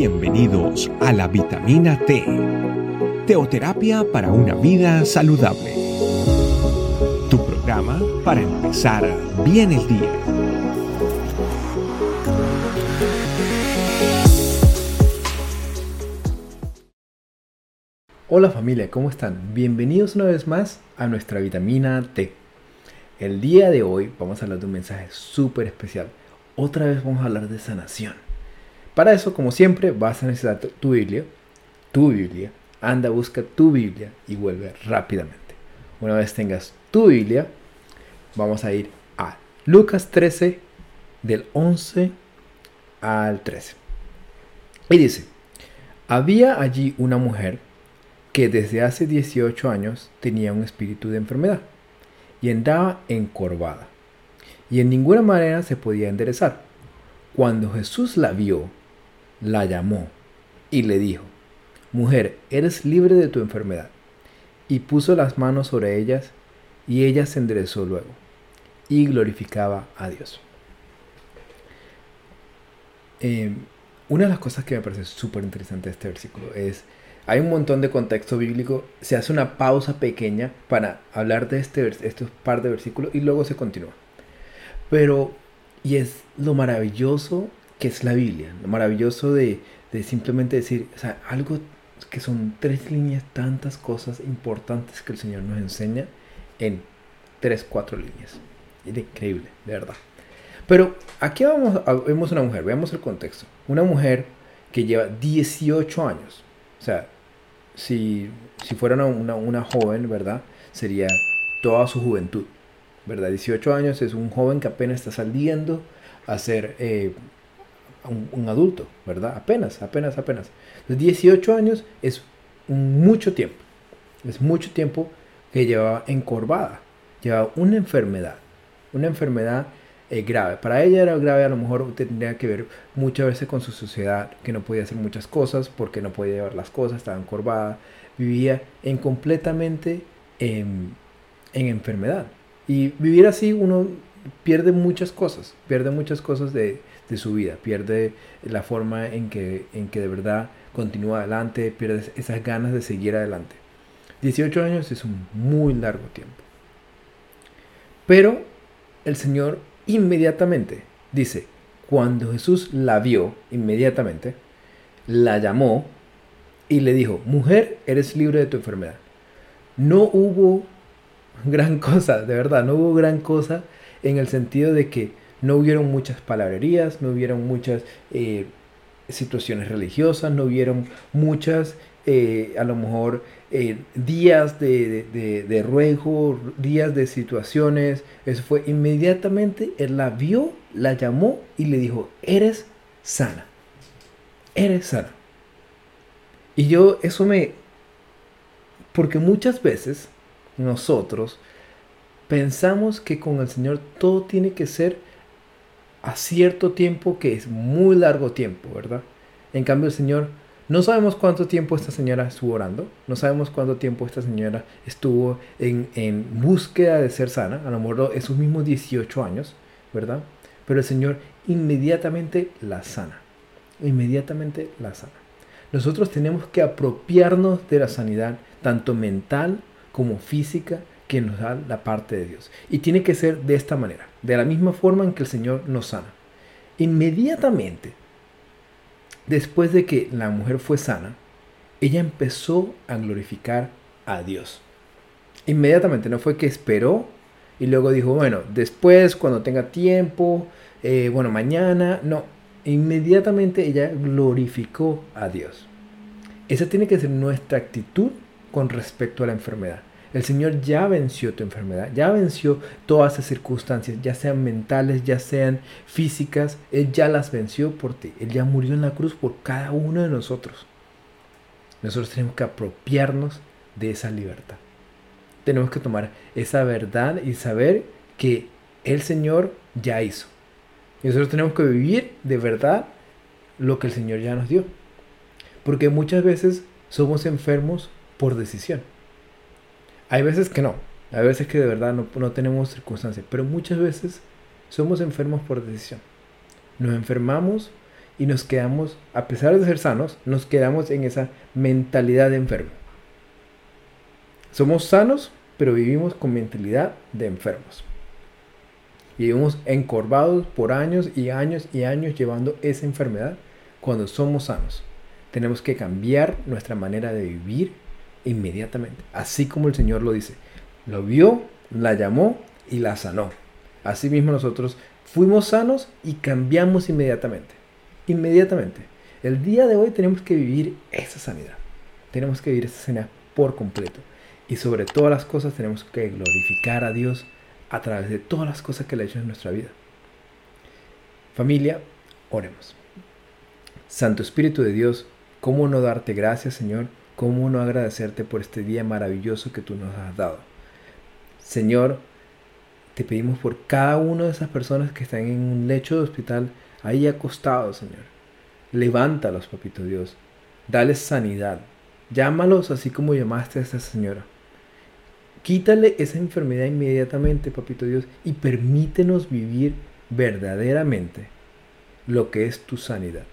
Bienvenidos a la vitamina T, teoterapia para una vida saludable. Tu programa para empezar bien el día. Hola familia, ¿cómo están? Bienvenidos una vez más a nuestra vitamina T. El día de hoy vamos a hablar de un mensaje súper especial. Otra vez vamos a hablar de sanación. Para eso, como siempre, vas a necesitar tu Biblia, tu Biblia, anda, busca tu Biblia y vuelve rápidamente. Una vez tengas tu Biblia, vamos a ir a Lucas 13, del 11 al 13. Y dice, había allí una mujer que desde hace 18 años tenía un espíritu de enfermedad y andaba encorvada y en ninguna manera se podía enderezar. Cuando Jesús la vio, la llamó y le dijo, Mujer, eres libre de tu enfermedad. Y puso las manos sobre ellas y ella se enderezó luego y glorificaba a Dios. Em, una de las cosas que me parece súper interesante de este versículo es, hay un montón de contexto bíblico, se hace una pausa pequeña para hablar de este, estos par de versículos y luego se continúa. Pero, y es lo maravilloso que es la Biblia, lo maravilloso de, simplemente decir, o sea, algo que son tres líneas, tantas cosas importantes que el Señor nos enseña en tres, cuatro líneas. Es increíble, de verdad. Pero aquí vamos vemos una mujer, veamos el contexto. Una mujer que lleva 18 años. O sea, si, si fuera una, una, joven, ¿verdad? Sería toda su juventud, ¿verdad? 18 años es un joven que apenas está saliendo a ser un, adulto, ¿verdad? Apenas, apenas, apenas. Los 18 años es mucho tiempo. Es mucho tiempo que llevaba encorvada. Llevaba una enfermedad. Una enfermedad eh, grave. Para ella era grave, a lo mejor tendría que ver muchas veces con su sociedad, que no podía hacer muchas cosas porque no podía llevar las cosas, estaba encorvada. Vivía en completamente en enfermedad. Y vivir así uno pierde muchas cosas, pierde muchas cosas de, de su vida, pierde la forma en que, en que de verdad continúa adelante, pierde esas ganas de seguir adelante. 18 años es un muy largo tiempo. Pero el Señor inmediatamente dice, cuando Jesús la vio inmediatamente, la llamó y le dijo, mujer, eres libre de tu enfermedad. No hubo gran cosa, de verdad, no hubo gran cosa en el sentido de que no hubieron muchas palabrerías, no hubieron muchas eh, situaciones religiosas, no hubieron muchas, eh, a lo mejor, eh, días de, ruego, días de situaciones. Eso fue inmediatamente, él la vio, la llamó y le dijo, eres sana, eres sana. Y yo, eso me... Porque muchas veces nosotros pensamos que con el Señor todo tiene que ser a cierto tiempo que es muy largo tiempo, ¿verdad? En cambio el Señor, no sabemos cuánto tiempo esta señora estuvo orando, no sabemos cuánto tiempo esta señora estuvo en, en búsqueda de ser sana, a lo mejor esos mismos 18 años, ¿verdad? Pero el Señor inmediatamente la sana, inmediatamente la sana. Nosotros tenemos que apropiarnos de la sanidad, tanto mental como física, que nos da la parte de Dios. Y tiene que ser de esta manera, de la misma forma en que el Señor nos sana. Inmediatamente, después de que la mujer fue sana, ella empezó a glorificar a Dios. Inmediatamente, no fue que esperó y luego dijo, bueno, después, cuando tenga tiempo, eh, bueno, mañana, no, inmediatamente ella glorificó a Dios. Esa tiene que ser nuestra actitud con respecto a la enfermedad. El Señor ya venció tu enfermedad, ya venció todas esas circunstancias, ya sean mentales, ya sean físicas, Él ya las venció por ti. Él ya murió en la cruz por cada uno de nosotros. Nosotros tenemos que apropiarnos de esa libertad. Tenemos que tomar esa verdad y saber que el Señor ya hizo. Nosotros tenemos que vivir de verdad lo que el Señor ya nos dio. Porque muchas veces somos enfermos por decisión. Hay veces que no, hay veces que de verdad no, tenemos circunstancias, pero muchas veces somos enfermos por decisión. Nos enfermamos y nos quedamos, a pesar de ser sanos, nos quedamos en esa mentalidad de enfermo. Somos sanos, pero vivimos con mentalidad de enfermos. Vivimos encorvados por años y años y años llevando esa enfermedad cuando somos sanos. Tenemos que cambiar nuestra manera de vivir inmediatamente, así como el Señor lo dice. Lo vio, la llamó y la sanó. Asimismo nosotros fuimos sanos y cambiamos inmediatamente. Inmediatamente. El día de hoy tenemos que vivir esa sanidad. Tenemos que vivir esa sanidad por completo. Y sobre todas las cosas tenemos que glorificar a Dios a través de todas las cosas que le ha hecho en nuestra vida. Familia, oremos. Santo Espíritu de Dios, ¿cómo no darte gracias, Señor? ¿Cómo no agradecerte por este día maravilloso que tú nos has dado? Señor, te pedimos por cada una de esas personas que están en un lecho de hospital, ahí acostados, Señor. Levántalos, papito Dios. Dales sanidad. Llámalos así como llamaste a esta señora. Quítale esa enfermedad inmediatamente, papito Dios, y permítenos vivir verdaderamente lo que es tu sanidad.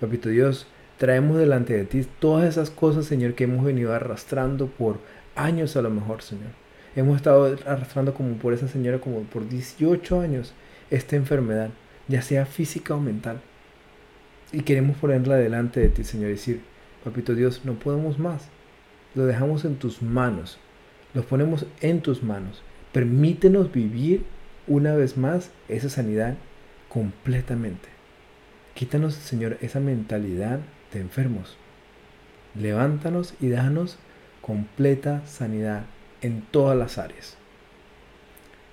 Papito Dios, traemos delante de ti todas esas cosas, Señor, que hemos venido arrastrando por años a lo mejor, Señor. Hemos estado arrastrando como por esa señora como por 18 años esta enfermedad, ya sea física o mental. Y queremos ponerla delante de ti, Señor, y decir, Papito Dios, no podemos más. Lo dejamos en tus manos los ponemos en tus manos. Permítenos vivir una vez más esa sanidad completamente. Quítanos, Señor, esa mentalidad enfermos. Levántanos y danos completa sanidad en todas las áreas.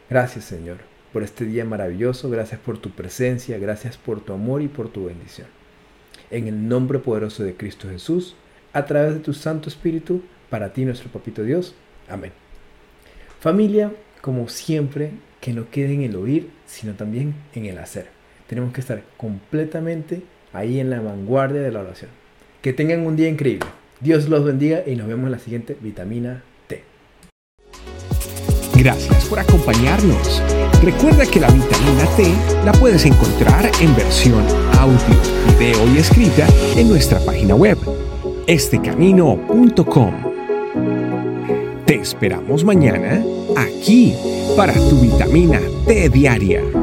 Gracias, Señor, por este día maravilloso. Gracias por tu presencia. Gracias por tu amor y por tu bendición. En el nombre poderoso de Cristo Jesús, a través de tu Santo Espíritu, para ti, nuestro Papito Dios. Amén. Familia, como siempre, que no quede en el oír, sino también en el hacer. Tenemos que estar completamente ahí en la vanguardia de la oración. Que tengan un día increíble. Dios los bendiga y nos vemos en la siguiente vitamina T. Gracias por acompañarnos. Recuerda que la vitamina T la puedes encontrar en versión audio, video y escrita en nuestra página web, estecamino.com. Te esperamos mañana aquí para tu vitamina T diaria.